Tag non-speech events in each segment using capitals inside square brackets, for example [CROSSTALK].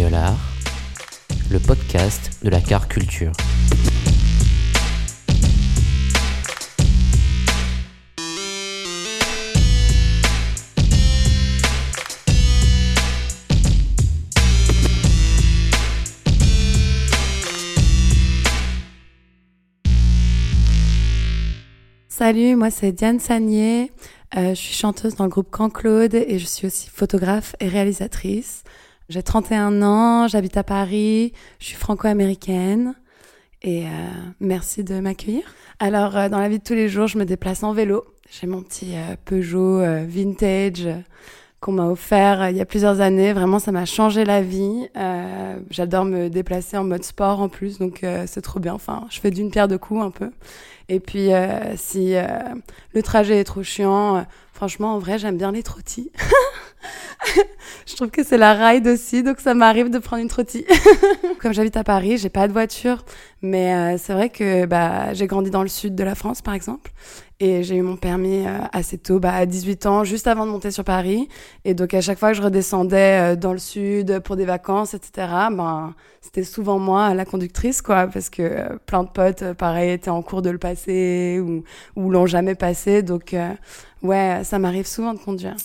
Le podcast de la car culture. Salut, moi c'est Diane Sagnier. Euh, je suis chanteuse dans le groupe Camp Claude et je suis aussi photographe et réalisatrice. J'ai 31 ans, j'habite à Paris, je suis franco-américaine et euh, merci de m'accueillir. Alors, euh, dans la vie de tous les jours, je me déplace en vélo. J'ai mon petit euh, Peugeot euh, vintage euh, qu'on m'a offert euh, il y a plusieurs années. Vraiment, ça m'a changé la vie. J'adore me déplacer en mode sport en plus, donc c'est trop bien. Enfin, je fais d'une pierre deux coups un peu. Et puis, si le trajet est trop chiant, franchement, en vrai, j'aime bien les trottis. [LAUGHS] [LAUGHS] je trouve que c'est la ride aussi, donc ça m'arrive de prendre une trottie. [LAUGHS] Comme j'habite à Paris, j'ai pas de voiture, mais euh, c'est vrai que bah, j'ai grandi dans le sud de la France, par exemple, et j'ai eu mon permis euh, assez tôt, bah, à 18 ans, juste avant de monter sur Paris. Et donc à chaque fois que je redescendais euh, dans le sud pour des vacances, etc., ben c'était souvent moi la conductrice, quoi, parce que plein de potes, pareil, étaient en cours de le passer ou, ou l'ont jamais passé. Donc euh, ouais, ça m'arrive souvent de conduire.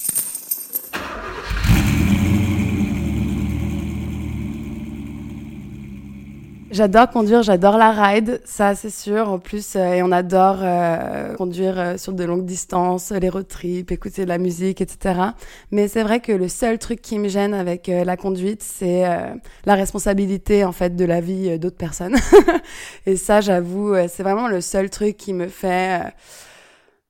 J'adore conduire, j'adore la ride, ça c'est sûr. En plus, euh, et on adore euh, conduire euh, sur de longues distances, les road trips, écouter de la musique, etc. Mais c'est vrai que le seul truc qui me gêne avec euh, la conduite, c'est euh, la responsabilité en fait de la vie euh, d'autres personnes. [LAUGHS] et ça, j'avoue, c'est vraiment le seul truc qui me fait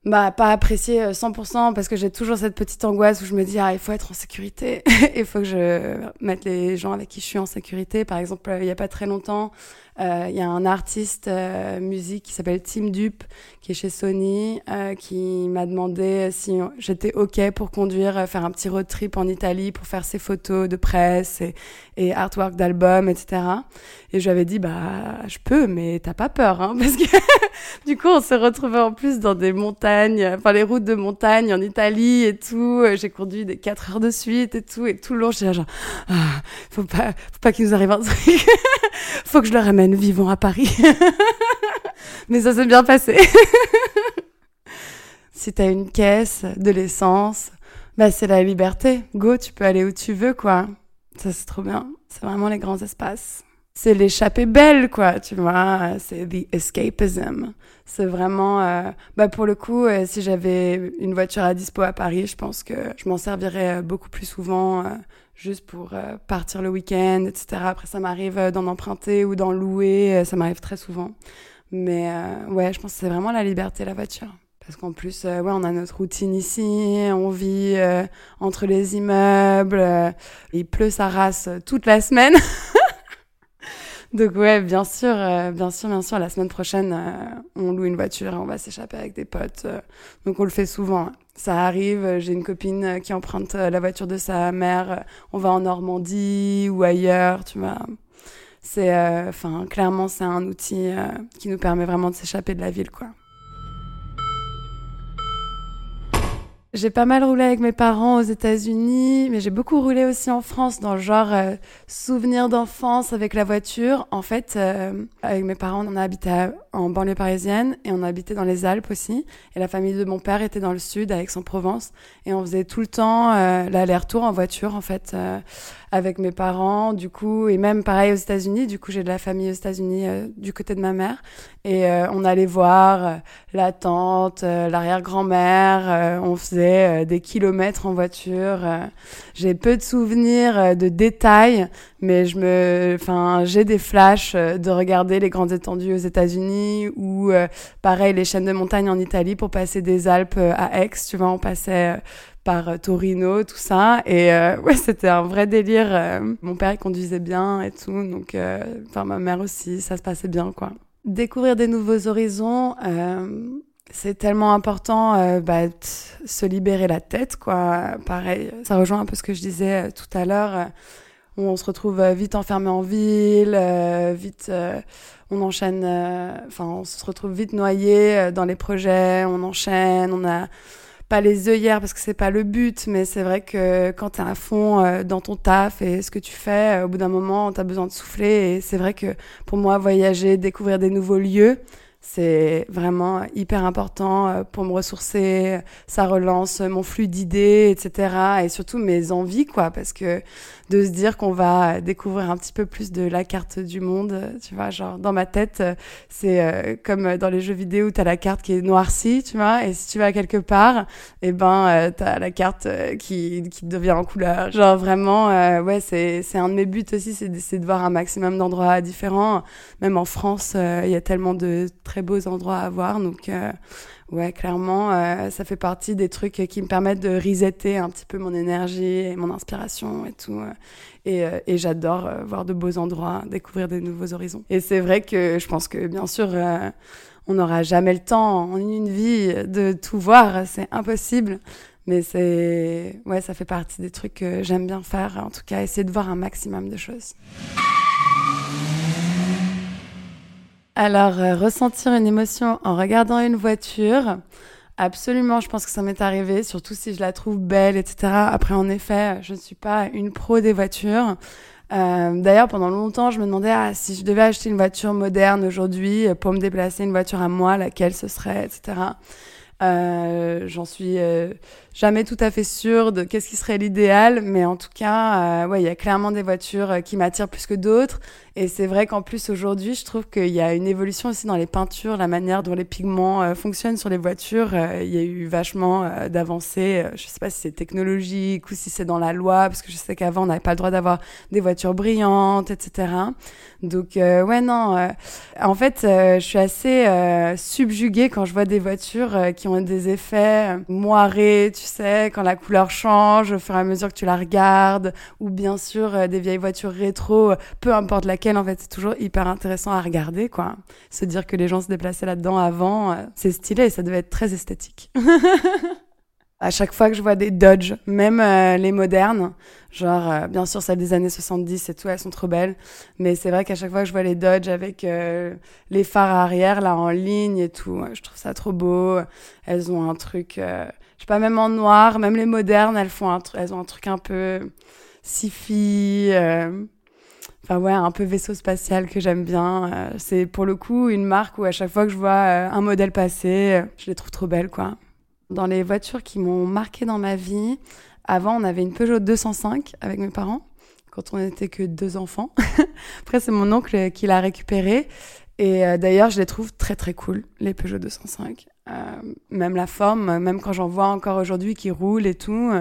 bah pas apprécier euh, 100% parce que j'ai toujours cette petite angoisse où je me dis ah il faut être en sécurité. [LAUGHS] Il faut que je mette les gens avec qui je suis en sécurité. Par exemple euh, il y a pas très longtemps euh, il y a un artiste euh, musique qui s'appelle Tim Dupe qui est chez Sony euh, qui m'a demandé si j'étais ok pour conduire euh, faire un petit road trip en Italie pour faire ses photos de presse et, et artwork d'albums etc et je lui avais dit bah je peux mais t'as pas peur hein [LAUGHS] parce que [LAUGHS] du coup, on s'est retrouvés en plus dans des montagnes, enfin les routes de montagne en Italie et tout. Euh, J'ai conduit des 4 heures de suite et tout, et tout le long, j'étais genre, ah, faut pas, faut pas qu'il nous arrive un truc. [LAUGHS] faut que je le ramène vivant à Paris. [LAUGHS] Mais ça s'est bien passé. [LAUGHS] si t'as une caisse, de l'essence, bah c'est la liberté. Go, tu peux aller où tu veux, quoi. Ça, c'est trop bien. C'est vraiment les grands espaces c'est l'échappée belle, quoi, tu vois. C'est the escapism. C'est vraiment, euh, bah pour le coup, euh, si j'avais une voiture à dispo à Paris, je pense que je m'en servirais euh, beaucoup plus souvent, euh, juste pour euh, partir le week-end, etc. Après, ça m'arrive euh, d'en emprunter ou d'en louer, euh, ça m'arrive très souvent. Mais euh, ouais, je pense que c'est vraiment la liberté, la voiture. Parce qu'en plus, euh, ouais, on a notre routine ici, on vit entre les immeubles, il pleut sa race toute la semaine. [LAUGHS] Donc ouais, bien sûr, euh, bien sûr, bien sûr. La semaine prochaine, euh, on loue une voiture et on va s'échapper avec des potes. euh. donc on le fait souvent. hein. Ça arrive. J'ai une copine qui emprunte la voiture de sa mère. On va en Normandie ou ailleurs, tu vois. C'est, enfin, clairement, c'est un outil qui nous permet vraiment de s'échapper de la ville, quoi. J'ai pas mal roulé avec mes parents aux États-Unis, mais j'ai beaucoup roulé aussi en France dans le genre euh, souvenir d'enfance avec la voiture. En fait, euh, avec mes parents, on a habité en banlieue parisienne et on a habité dans les Alpes aussi. Et la famille de mon père était dans le sud, à Aix-en-Provence, et on faisait tout le temps euh, l'aller-retour en voiture, en fait, euh, avec mes parents, du coup, et même pareil aux États-Unis. Du coup, j'ai de la famille aux États-Unis euh, du côté de ma mère. Et euh, on allait voir euh, la tante, l'arrière-grand-mère. on faisait des kilomètres en voiture. j'ai peu de souvenirs de détails, mais je me, enfin, j'ai des flashs de regarder les grandes étendues aux États-Unis ou pareil les chaînes de montagne en Italie pour passer des Alpes à Aix. Tu vois, on passait par euh, Torino, tout ça. Et euh, [LAUGHS] ouais, c'était un vrai délire. Euh. mon père, il conduisait bien et tout. Donc, enfin, ma mère aussi, ça se passait bien, quoi. Découvrir des nouveaux horizons, c'est tellement important, bah, se libérer la tête, quoi. Pareil, ça rejoint un peu ce que je disais tout à l'heure. on se retrouve vite enfermé en ville, vite, on enchaîne, enfin, on se retrouve vite noyé dans les projets, on enchaîne, on a pas les œillères parce que c'est pas le but, mais c'est vrai que quand tu es à fond euh, dans ton taf et ce que tu fais, euh, au bout d'un moment, tu as besoin de souffler. Et c'est vrai que pour moi, voyager, découvrir des nouveaux lieux, c'est vraiment hyper important euh, pour me ressourcer. Ça relance mon flux d'idées, etc. Et surtout mes envies, quoi, parce que de se dire qu'on va découvrir un petit peu plus de la carte du monde. Tu vois, genre dans ma tête, c'est euh, comme dans les jeux vidéo t'as la carte qui est noircie, tu vois, et si tu vas quelque part, et eh ben euh, t'as la carte euh, qui, qui devient en couleur. Genre vraiment, ouais, c'est c'est un de mes buts aussi, c'est de voir un maximum d'endroits différents. Même en France, il y a tellement de beaux endroits à voir, donc Ouais, clairement, euh, ça fait partie des trucs qui me permettent de resetter un petit peu mon énergie et mon inspiration et tout. Euh. Et, euh, et j'adore voir de beaux endroits, découvrir des nouveaux horizons. Et c'est vrai que je pense que, bien sûr, on n'aura jamais le temps en une vie de tout voir, c'est impossible. Mais c'est, ouais, ça fait partie des trucs que j'aime bien faire. En tout cas, essayer de voir un maximum de choses. Alors, euh, ressentir une émotion en regardant une voiture, absolument, je pense que ça m'est arrivé, surtout si je la trouve belle, etc. Après, en effet, je ne suis pas une pro des voitures. Euh, D'ailleurs, pendant longtemps, je me demandais ah, si je devais acheter une voiture moderne aujourd'hui euh, pour me déplacer, une voiture à moi, laquelle ce serait, etc. J'en suis jamais tout à fait sûre de qu'est-ce qui serait l'idéal, mais en tout cas, ouais, il y a clairement des voitures qui m'attirent plus que d'autres. Et c'est vrai qu'en plus aujourd'hui, je trouve qu'il y a une évolution aussi dans les peintures, la manière dont les pigments euh, fonctionnent sur les voitures. Euh, il y a eu vachement euh, d'avancées. je sais pas si c'est technologique ou si c'est dans la loi, parce que je sais qu'avant on n'avait pas le droit d'avoir des voitures brillantes, etc. Donc ouais non. en fait, je suis assez subjuguée quand je vois des voitures qui ont des effets moirés, sais, quand la couleur change au fur et à mesure que tu la regardes, ou bien sûr des vieilles voitures rétro, peu importe la en fait c'est toujours hyper intéressant à regarder quoi. Se dire que les gens se déplaçaient là-dedans avant, euh, c'est stylé, ça devait être très esthétique. [LAUGHS] à chaque fois que je vois des Dodge, même euh, les modernes, genre euh, bien sûr celles des années 70 et tout, elles sont trop belles, mais c'est vrai qu'à chaque fois que je vois les Dodge avec les phares arrière là en ligne et tout, je trouve ça trop beau. Elles ont un truc, je sais pas même en noir, même les modernes, elles font un elles ont un truc un peu sci-fi enfin ouais, un peu vaisseau spatial que j'aime bien. Euh, c'est pour le coup une marque où à chaque fois que je vois euh, un modèle passer, euh, je les trouve trop belles quoi. Dans les voitures qui m'ont marqué dans ma vie, avant on avait une Peugeot 205 avec mes parents quand on n'était que deux enfants. [LAUGHS] Après c'est mon oncle qui l'a récupérée et d'ailleurs je les trouve très très cool les Peugeot 205. même la forme, même quand j'en vois encore aujourd'hui qui roulent et tout,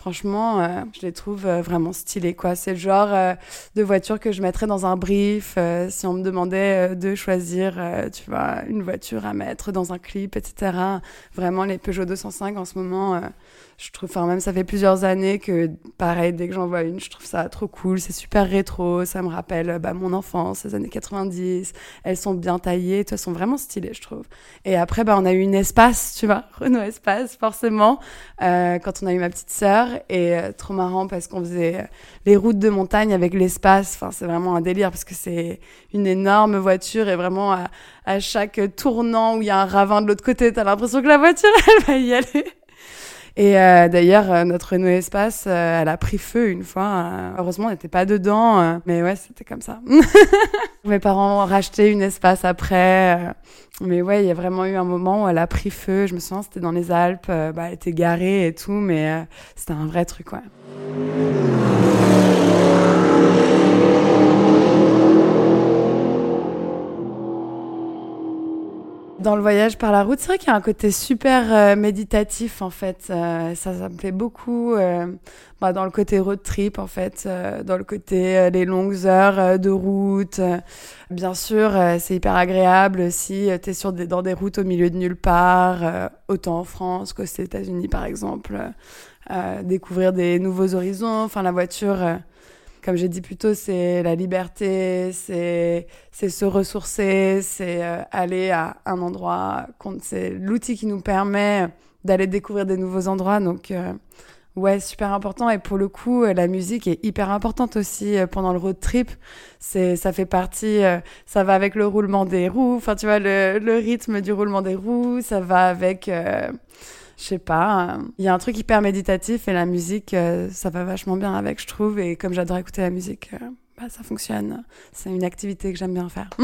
Franchement, euh, je les trouve euh, vraiment stylés, quoi. C'est le genre euh, de voiture que je mettrais dans un brief si on me demandait de choisir, tu vois, une voiture à mettre dans un clip, etc. Vraiment, les Peugeot 205 en ce moment, je trouve, enfin, même ça fait plusieurs années que, pareil, dès que j'en vois une, je trouve ça trop cool. C'est super rétro, ça me rappelle bah, mon enfance, les années 90. Elles sont bien taillées, elles sont vraiment stylées, je trouve. Et après, bah, on a eu une Espace, tu vois, [LAUGHS] Renault Espace, forcément, quand on a eu ma petite sœur et euh, trop marrant parce qu'on faisait euh, les routes de montagne avec l'espace. Enfin, c'est vraiment un délire parce que c'est une énorme voiture et vraiment à, à chaque tournant où il y a un ravin de l'autre côté, t'as l'impression que la voiture [LAUGHS] elle va y aller. Et euh, d'ailleurs, euh, notre Renault Espace, euh, elle a pris feu une fois. heureusement, on n'était pas dedans, mais ouais, c'était comme ça. [LAUGHS] Mes parents ont racheté une Espace après. mais ouais, il y a vraiment eu un moment où elle a pris feu. Je me souviens, c'était dans les Alpes. bah, elle était garée et tout, mais c'était un vrai truc, ouais. Dans le voyage par la route, c'est vrai qu'il y a un côté super euh, méditatif en fait. Euh, ça, ça me plaît beaucoup. Euh, bah, dans le côté road trip en fait, dans le côté les longues heures de route. bien sûr, c'est hyper agréable si tu es sur des, dans des routes au milieu de nulle part, autant en France qu'aux États-Unis par exemple. découvrir des nouveaux horizons. Enfin, la voiture comme j'ai dit plus tôt, c'est la liberté, c'est se ressourcer, c'est euh, aller à un endroit. C'est l'outil qui nous permet d'aller découvrir des nouveaux endroits. Donc, euh, ouais, super important. Et pour le coup, euh, la musique est hyper importante aussi pendant le road trip. C'est, ça fait partie, ça va avec le roulement des roues. Enfin, tu vois, le, le rythme du roulement des roues, ça va avec je sais pas, il y a un truc hyper méditatif et la musique, euh, ça va vachement bien avec, je trouve. Et comme j'adore écouter la musique, euh, bah, ça fonctionne. C'est une activité que j'aime bien faire. [LAUGHS]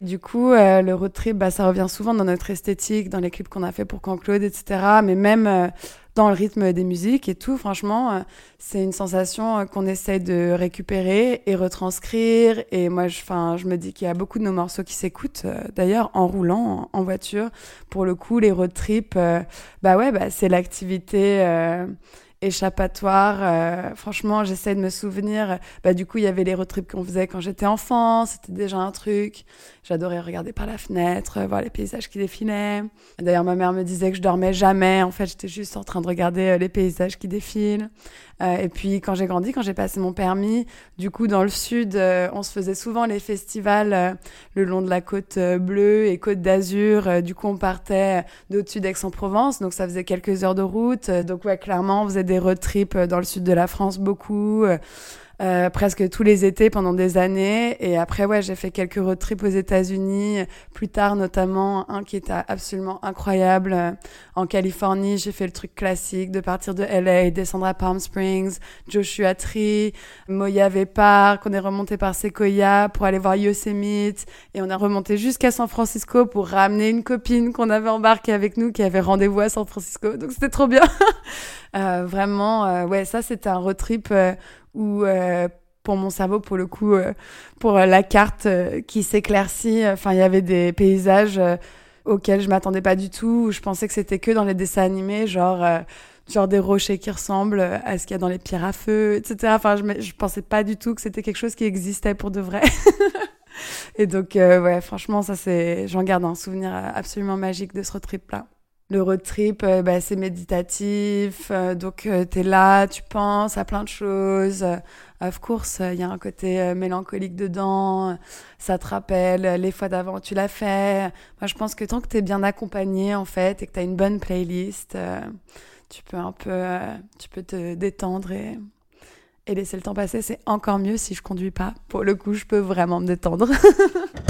Du coup, euh, le road trip, bah, ça revient souvent dans notre esthétique, dans les clips qu'on a fait pour Claude, etc. Mais même dans le rythme des musiques et tout, franchement, euh, c'est une sensation euh, qu'on essaie de récupérer et retranscrire. Et moi, je, je me dis qu'il y a beaucoup de nos morceaux qui s'écoutent, euh, d'ailleurs, en roulant, en, voiture. Pour le coup, les road trips, bah ouais, bah, c'est l'activité échappatoire. Euh, franchement, j'essaie de me souvenir. Bah, du coup, il y avait les road qu'on faisait quand j'étais enfant. C'était déjà un truc. J'adorais regarder par la fenêtre, euh, voir les paysages qui défilaient. D'ailleurs, ma mère me disait que je dormais jamais. En fait, j'étais juste en train de regarder euh, les paysages qui défilent. Euh, et puis quand j'ai grandi, quand j'ai passé mon permis, du coup dans le sud, euh, on se faisait souvent les festivals euh, le long de la côte bleue et côte d'Azur. du coup, on partait d'au-dessus d'Aix-en-Provence, donc ça faisait quelques heures de route. donc ouais, clairement, on faisait des road trips dans le sud de la France beaucoup. Euh, presque tous les étés pendant des années. Et après, ouais, j'ai fait quelques road trips aux États-Unis, plus tard notamment un qui était absolument incroyable euh, en Californie. J'ai fait le truc classique de partir de LA, descendre à Palm Springs, Joshua Tree, Mojave Park. On est remonté par Sequoia pour aller voir Yosemite et on a remonté jusqu'à San Francisco pour ramener une copine qu'on avait embarquée avec nous qui avait rendez-vous à San Francisco. Donc c'était trop bien. [LAUGHS] euh, vraiment, euh, ouais, ça c'était un road trip euh, pour mon cerveau, pour le coup, euh, pour la carte euh, qui s'éclaircit. Enfin, il y avait des paysages auxquels je m'attendais pas du tout. Où je pensais que c'était que dans les dessins animés, genre genre des rochers qui ressemblent à ce qu'il y a dans les pierres à feu, etc. Enfin, je, je pensais pas du tout que c'était quelque chose qui existait pour de vrai. [LAUGHS] Et donc, ouais, franchement, ça c'est, j'en garde un souvenir absolument magique de ce road trip là le road trip, euh, bah, c'est méditatif. Euh, donc, euh, tu es là, tu penses à plein de choses. of course, il y a un côté mélancolique dedans. Ça te rappelle les fois d'avant tu l'as fait. Moi, je pense que tant que tu es bien accompagné, en fait, et que tu as une bonne playlist, tu peux un peu, tu peux te détendre et, et laisser le temps passer. C'est encore mieux si je conduis pas. Pour le coup, je peux vraiment me détendre. [LAUGHS]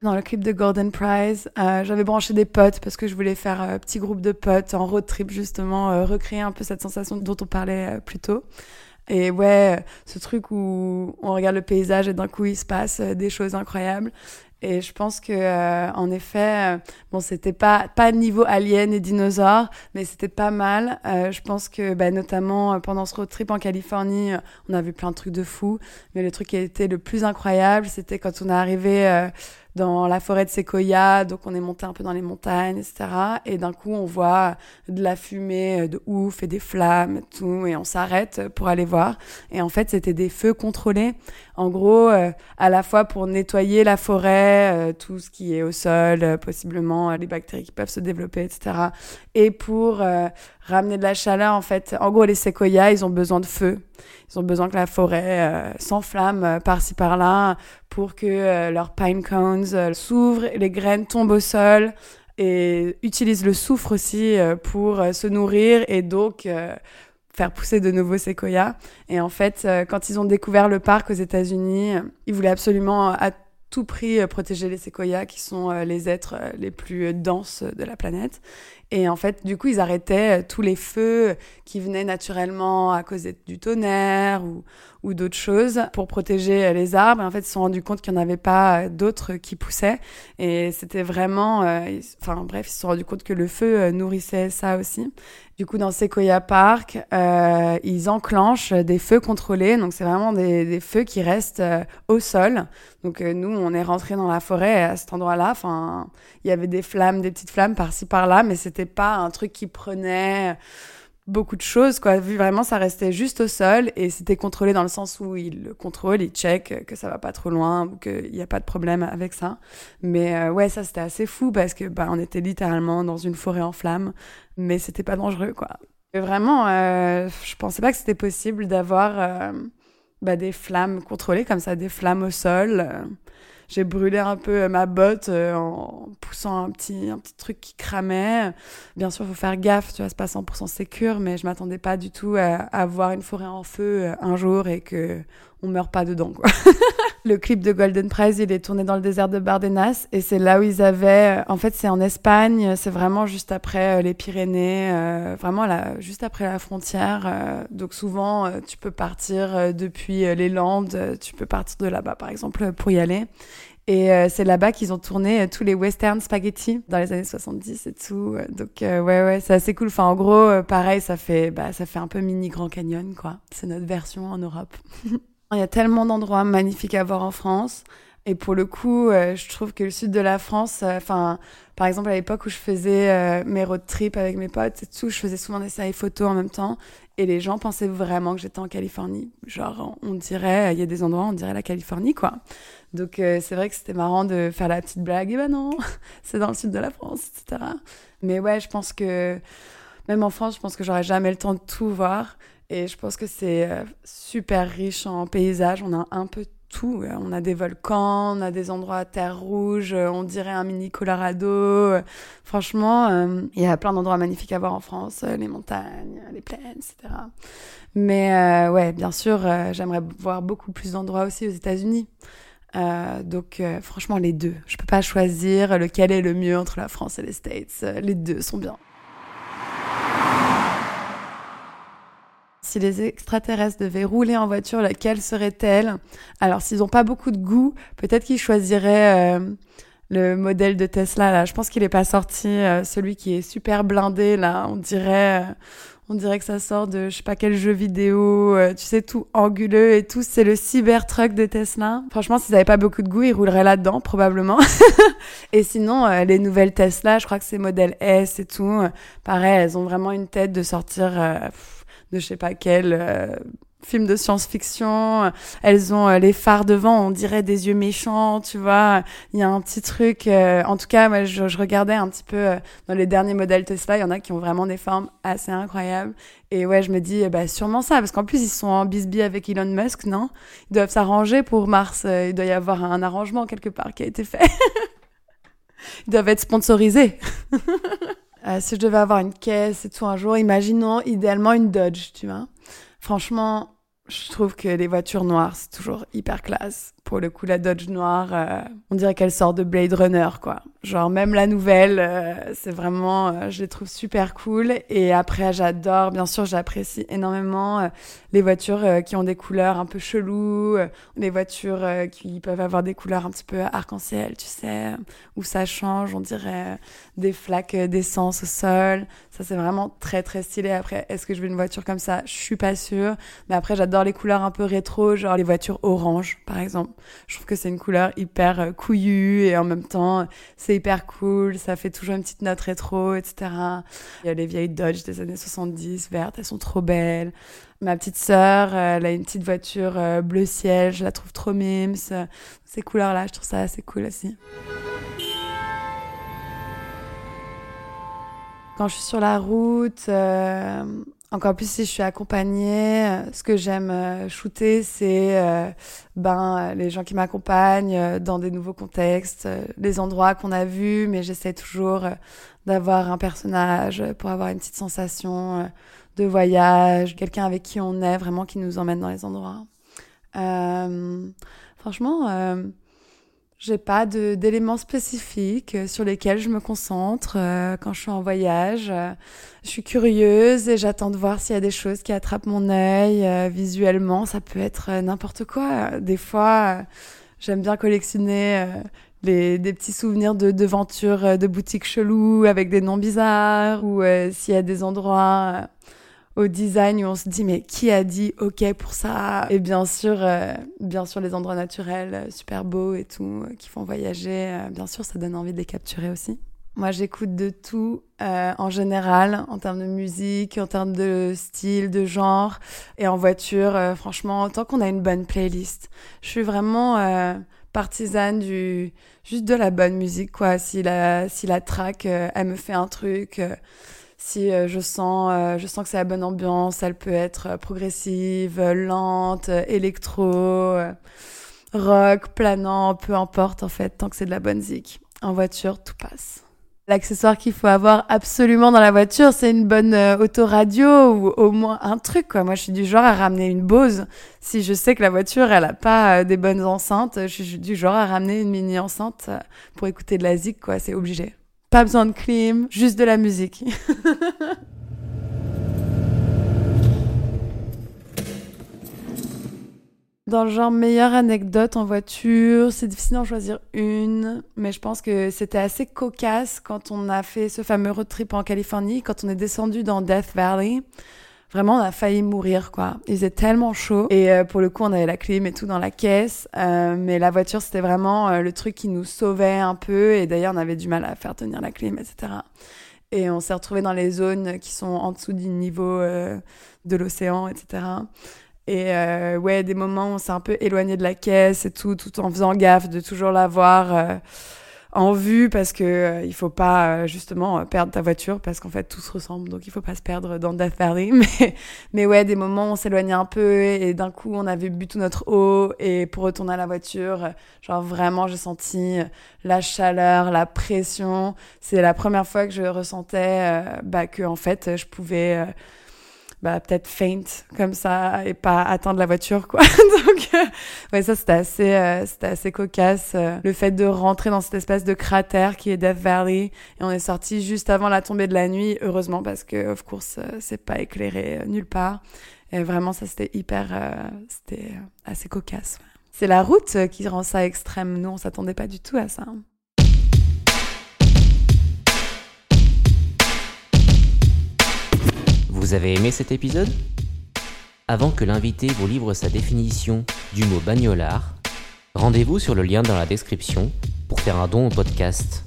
Dans le clip de Golden Prize, euh, j'avais branché des potes parce que je voulais faire un petit groupe de potes en road trip justement, euh, recréer un peu cette sensation dont on parlait euh, plus tôt. Et ouais, ce truc où on regarde le paysage et d'un coup il se passe des choses incroyables. Et je pense que, euh, en effet, euh, bon, c'était pas pas niveau alien et dinosaures, mais c'était pas mal. Euh, je pense que, bah, notamment pendant ce road trip en Californie, on a vu plein de trucs de fous. Mais le truc qui a été le plus incroyable, c'était quand on est arrivé dans la forêt de séquoia, donc on est monté un peu dans les montagnes, etc. Et d'un coup, on voit de la fumée de ouf et des flammes et tout, et on s'arrête pour aller voir. Et en fait, c'était des feux contrôlés. En gros, euh, à la fois pour nettoyer la forêt, euh, tout ce qui est au sol, euh, possiblement les bactéries qui peuvent se développer, etc. Et pour ramener de la chaleur, en fait. En gros, les séquoias, ils ont besoin de feu. Ils ont besoin que la forêt s'enflamme par-ci par-là pour que leurs pine cones s'ouvrent, les graines tombent au sol et utilisent le soufre aussi pour se nourrir et donc faire pousser de nouveaux séquoias. Et en fait, euh, quand ils ont découvert le parc aux États-Unis, ils voulaient absolument à tout prix euh, protéger les séquoias, qui sont euh, les êtres les plus denses de la planète. Et en fait, du coup, ils arrêtaient tous les feux qui venaient naturellement à cause du tonnerre ou, d'autres choses pour protéger les arbres. Et en fait, ils se sont rendus compte qu'il n'y en avait pas d'autres qui poussaient. Et c'était vraiment... enfin bref, ils se sont rendus compte que le feu nourrissait ça aussi. Du coup, dans Sequoia Park, euh, ils enclenchent des feux contrôlés. Donc, c'est vraiment des, feux qui restent euh, au sol. Donc, euh, nous, on est rentré dans la forêt à cet endroit-là. Enfin, il y avait des flammes, des petites flammes par-ci par-là, mais c'était pas un truc qui prenait beaucoup de choses, quoi. Vu vraiment, ça restait juste au sol et c'était contrôlé dans le sens où il le contrôle, il check que ça va pas trop loin ou qu'il n'y a pas de problème avec ça. Mais euh, ouais, ça c'était assez fou parce que bah on était littéralement dans une forêt en flammes, mais c'était pas dangereux, quoi. Vraiment, euh, je pensais pas que c'était possible d'avoir euh, bah, des flammes contrôlées comme ça, des flammes au sol j'ai brûlé un peu ma botte euh, en poussant un petit, un petit truc qui cramait. Bien sûr, il faut faire gaffe, tu vois, c'est pas 100% sécure, mais je m'attendais pas du tout à, à, voir une forêt en feu euh, un jour et que on meurt pas dedans, quoi. [LAUGHS] le clip de Golden Prize, il est tourné dans le désert de Bardenas et c'est là où ils avaient, euh, en fait, c'est en Espagne, c'est vraiment juste après les Pyrénées, vraiment là, juste après la frontière. donc souvent, tu peux partir depuis les Landes, tu peux partir de là-bas, par exemple, pour y aller. Et euh, c'est là-bas qu'ils ont tourné euh, tous les western spaghetti dans les années 70 et tout. Donc euh, ouais ouais, c'est assez cool. Enfin en gros, pareil, ça fait bah ça fait un peu mini Grand Canyon quoi. C'est notre version en Europe. [LAUGHS] Il y a tellement d'endroits magnifiques à voir en France. Et pour le coup, je trouve que le sud de la France, enfin, par exemple, à l'époque où je faisais mes road trips avec mes potes et tout, je faisais souvent des séries photos en même temps. Et les gens pensaient vraiment que j'étais en Californie. Genre, on dirait, il y a des endroits, on dirait la Californie, quoi. Donc euh, c'est vrai que c'était marrant de faire la petite blague, et ben non, [LAUGHS] c'est dans le sud de la France, etc. Mais ouais, je pense que même en France, je pense que j'aurais jamais le temps de tout voir. Et je pense que c'est euh, super riche en paysages. On a un peu tout. On a des volcans, on a des endroits à terre rouge, on dirait un mini Colorado. Franchement, euh, il y a plein d'endroits magnifiques à voir en France, les montagnes, les plaines, etc. Mais ouais, bien sûr, j'aimerais voir beaucoup plus d'endroits aussi aux États-Unis. Euh, donc euh, franchement les deux. Je peux pas choisir lequel est le mieux entre la France et les States. Euh, les deux sont bien. Si les extraterrestres devaient rouler en voiture, laquelle serait-elle Alors s'ils n'ont pas beaucoup de goût, peut-être qu'ils choisiraient le modèle de Tesla là. Je pense qu'il n'est pas sorti, celui qui est super blindé là. On dirait, on dirait que ça sort de je sais pas quel jeu vidéo, euh, tu sais, tout anguleux et tout. C'est le Cybertruck de Tesla. Franchement, s'ils n'avaient pas beaucoup de goût, ils rouleraient là-dedans, probablement. [LAUGHS] et sinon, euh, les nouvelles Tesla, je crois que c'est modèle S et tout. Euh, pareil, elles ont vraiment une tête de sortir de je sais pas quel films de science-fiction. Elles ont euh, les phares devant, on dirait des yeux méchants, tu vois. Il y a un petit truc. Euh, en tout cas, moi, je, je, regardais un petit peu euh, dans les derniers modèles Tesla. Il y en a qui ont vraiment des formes assez incroyables. Et ouais, je me dis, bah sûrement ça, parce qu'en plus ils sont en bisbee avec Elon Musk, non? Ils doivent s'arranger pour Mars. Il doit y avoir un arrangement quelque part qui a été fait. [LAUGHS] Ils doivent être sponsorisés. [LAUGHS] si je devais avoir une caisse et tout un jour, imaginons idéalement une Dodge, tu vois. Franchement, je trouve que les voitures noires, c'est toujours hyper classe. Pour le coup, la Dodge noire, euh, on dirait qu'elle sort de Blade Runner, quoi. Genre, même la nouvelle, euh, c'est vraiment, euh, je les trouve super cool. Et après, j'adore, bien sûr, j'apprécie énormément les voitures qui ont des couleurs un peu cheloues, les voitures qui peuvent avoir des couleurs un petit peu arc-en-ciel, tu sais, où ça change, on dirait des flaques d'essence au sol. Ça, c'est vraiment très, très stylé. Après, est-ce que je veux une voiture comme ça? Je suis pas sûre. Mais après, j'adore les couleurs un peu rétro, genre les voitures orange, par exemple. Je trouve que c'est une couleur hyper euh, couillue et en même temps, c'est hyper cool. Ça fait toujours une petite note rétro, etc. Il y a les vieilles Dodge des années 70 vertes, elles sont trop belles. Ma petite sœur, elle a une petite voiture euh, bleu ciel, je la trouve trop mimes. Ces couleurs-là, je trouve ça assez cool aussi. Quand je suis sur la route, euh, encore plus si je suis accompagnée, euh, ce que j'aime euh, shooter, c'est euh, ben les gens qui m'accompagnent dans des nouveaux contextes, les endroits qu'on a vus, mais j'essaie toujours d'avoir un personnage pour avoir une petite sensation de voyage, quelqu'un avec qui on est vraiment qui nous emmène dans les endroits. franchement j'ai pas d'éléments spécifiques euh, sur lesquels je me concentre euh, quand je suis en voyage. Euh, je suis curieuse et j'attends de voir s'il y a des choses qui attrapent mon œil visuellement. Ça peut être n'importe quoi. Des fois, j'aime bien collectionner des petits souvenirs de devantures de boutiques cheloues avec des noms bizarres ou s'il y a des endroits au design où on se dit mais qui a dit ok pour ça? Et bien sûr euh, bien sûr les endroits naturels euh, super beaux et tout euh, qui font voyager bien sûr ça donne envie de les capturer aussi. Moi j'écoute de tout en général en termes de musique en termes de style de genre. Et en voiture franchement tant qu'on a une bonne playlist je suis vraiment partisane du juste de la bonne musique quoi. Si la si la track elle me fait un truc si euh, je sens euh, je sens que c'est la bonne ambiance, elle peut être euh, progressive, lente, électro, rock, planant, peu importe en fait, tant que c'est de la bonne zik. En voiture, tout passe. L'accessoire qu'il faut avoir absolument dans la voiture, c'est une bonne autoradio ou au moins un truc quoi. Moi, je suis du genre à ramener une Bose. Si je sais que la voiture, elle a pas des bonnes enceintes, je suis du genre à ramener une mini enceinte pour écouter de la zik quoi, c'est obligé. Pas besoin de clim, juste de la musique. [LAUGHS] Dans le genre meilleure anecdote en voiture, c'est difficile d'en choisir une, mais je pense que c'était assez cocasse quand on a fait ce fameux road trip en Californie, quand on est descendu dans Death Valley vraiment on a failli mourir quoi. Il faisait tellement chaud et euh, pour le coup on avait la clim et tout dans la caisse, euh, mais la voiture c'était vraiment euh, le truc qui nous sauvait un peu et d'ailleurs on avait du mal à faire tenir la clim etc. Et on s'est retrouvé dans les zones qui sont en dessous du niveau de l'océan etc. Et ouais des moments où on s'est un peu éloigné de la caisse et tout, tout en faisant gaffe de toujours l'avoir en vue parce que euh, il faut pas euh, justement perdre ta voiture parce qu'en fait tout se ressemble. Donc il faut pas se perdre dans Death Valley. [LAUGHS] Mais mais ouais des moments où on s'éloignait un peu et, d'un coup on avait bu tout notre eau et pour retourner à la voiture genre vraiment j'ai senti la chaleur la pression. C'est la première fois que je ressentais euh, bah que en fait je pouvais bah, peut-être faint comme ça et pas atteindre la voiture quoi. [LAUGHS] Donc euh, ouais ça c'était assez euh, c'était assez cocasse euh, le fait de rentrer dans cette espèce de cratère qui est Death Valley et on est sorti juste avant la tombée de la nuit heureusement parce que of course c'est pas éclairé nulle part. Et vraiment ça c'était hyper c'était assez cocasse c'est la route qui rend ça extrême. Nous on s'attendait pas du tout à ça Vous avez aimé cet épisode? Avant que l'invité vous livre sa définition du mot bagnolard, rendez-vous sur le lien dans la description pour faire un don au podcast.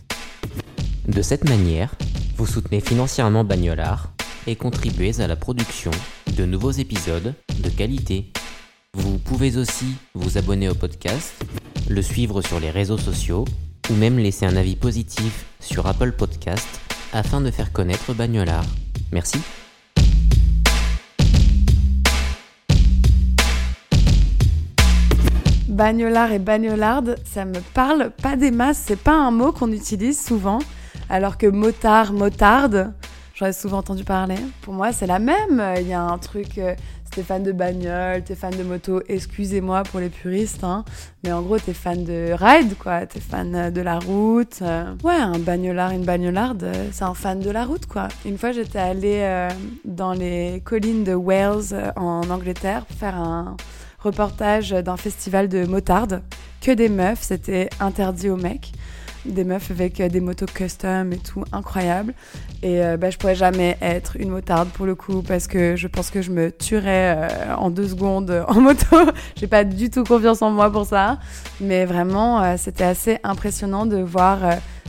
De cette manière, vous soutenez financièrement Bagnolard et contribuez à la production de nouveaux épisodes de qualité. Vous pouvez aussi vous abonner au podcast, le suivre sur les réseaux sociaux ou même laisser un avis positif sur Apple Podcast afin de faire connaître Bagnolard. Merci. Bagnolard et bagnolarde, ça me parle pas des masses, c'est pas un mot qu'on utilise souvent, alors que motard, motarde, j'en ai souvent entendu parler. Pour moi, c'est la même. Il y a un truc, euh, t'es fan de bagnole, t'es fan de moto, excusez-moi pour les puristes, hein, mais en gros, t'es fan de ride, quoi, t'es fan de la route. Euh. ouais, un bagnolard, une bagnolarde, c'est un fan de la route, quoi. Une fois, j'étais allée euh, dans les collines de Wales, en Angleterre, pour faire un reportage d'un festival de motarde, que des meufs, c'était interdit aux mecs. des meufs avec euh, des motos custom et tout, incroyable. Et euh, bah, je pourrais jamais être une motarde pour le coup parce que je pense que je me tuerais euh, en deux secondes en moto. [LAUGHS] J'ai pas du tout confiance en moi pour ça. Mais vraiment, c'était assez impressionnant de voir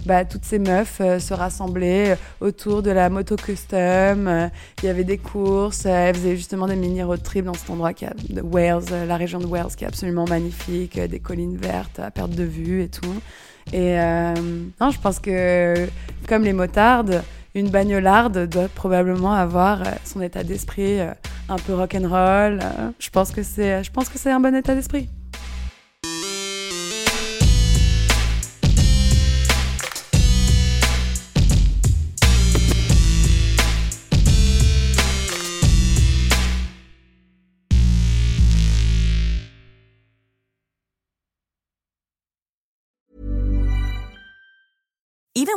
bah, toutes ces meufs se rassembler autour de la moto custom. Il y avait des courses, elles faisaient justement des mini road trips dans cet endroit qui a, de Wales, la région de Wales qui est absolument magnifique, des collines vertes à perte de vue et tout. Et euh, non, je pense que comme les motardes, une bagnolarde doit probablement avoir euh, son état d'esprit euh, un peu rock'n'roll. Je pense que c'est, je pense que c'est un bon état d'esprit.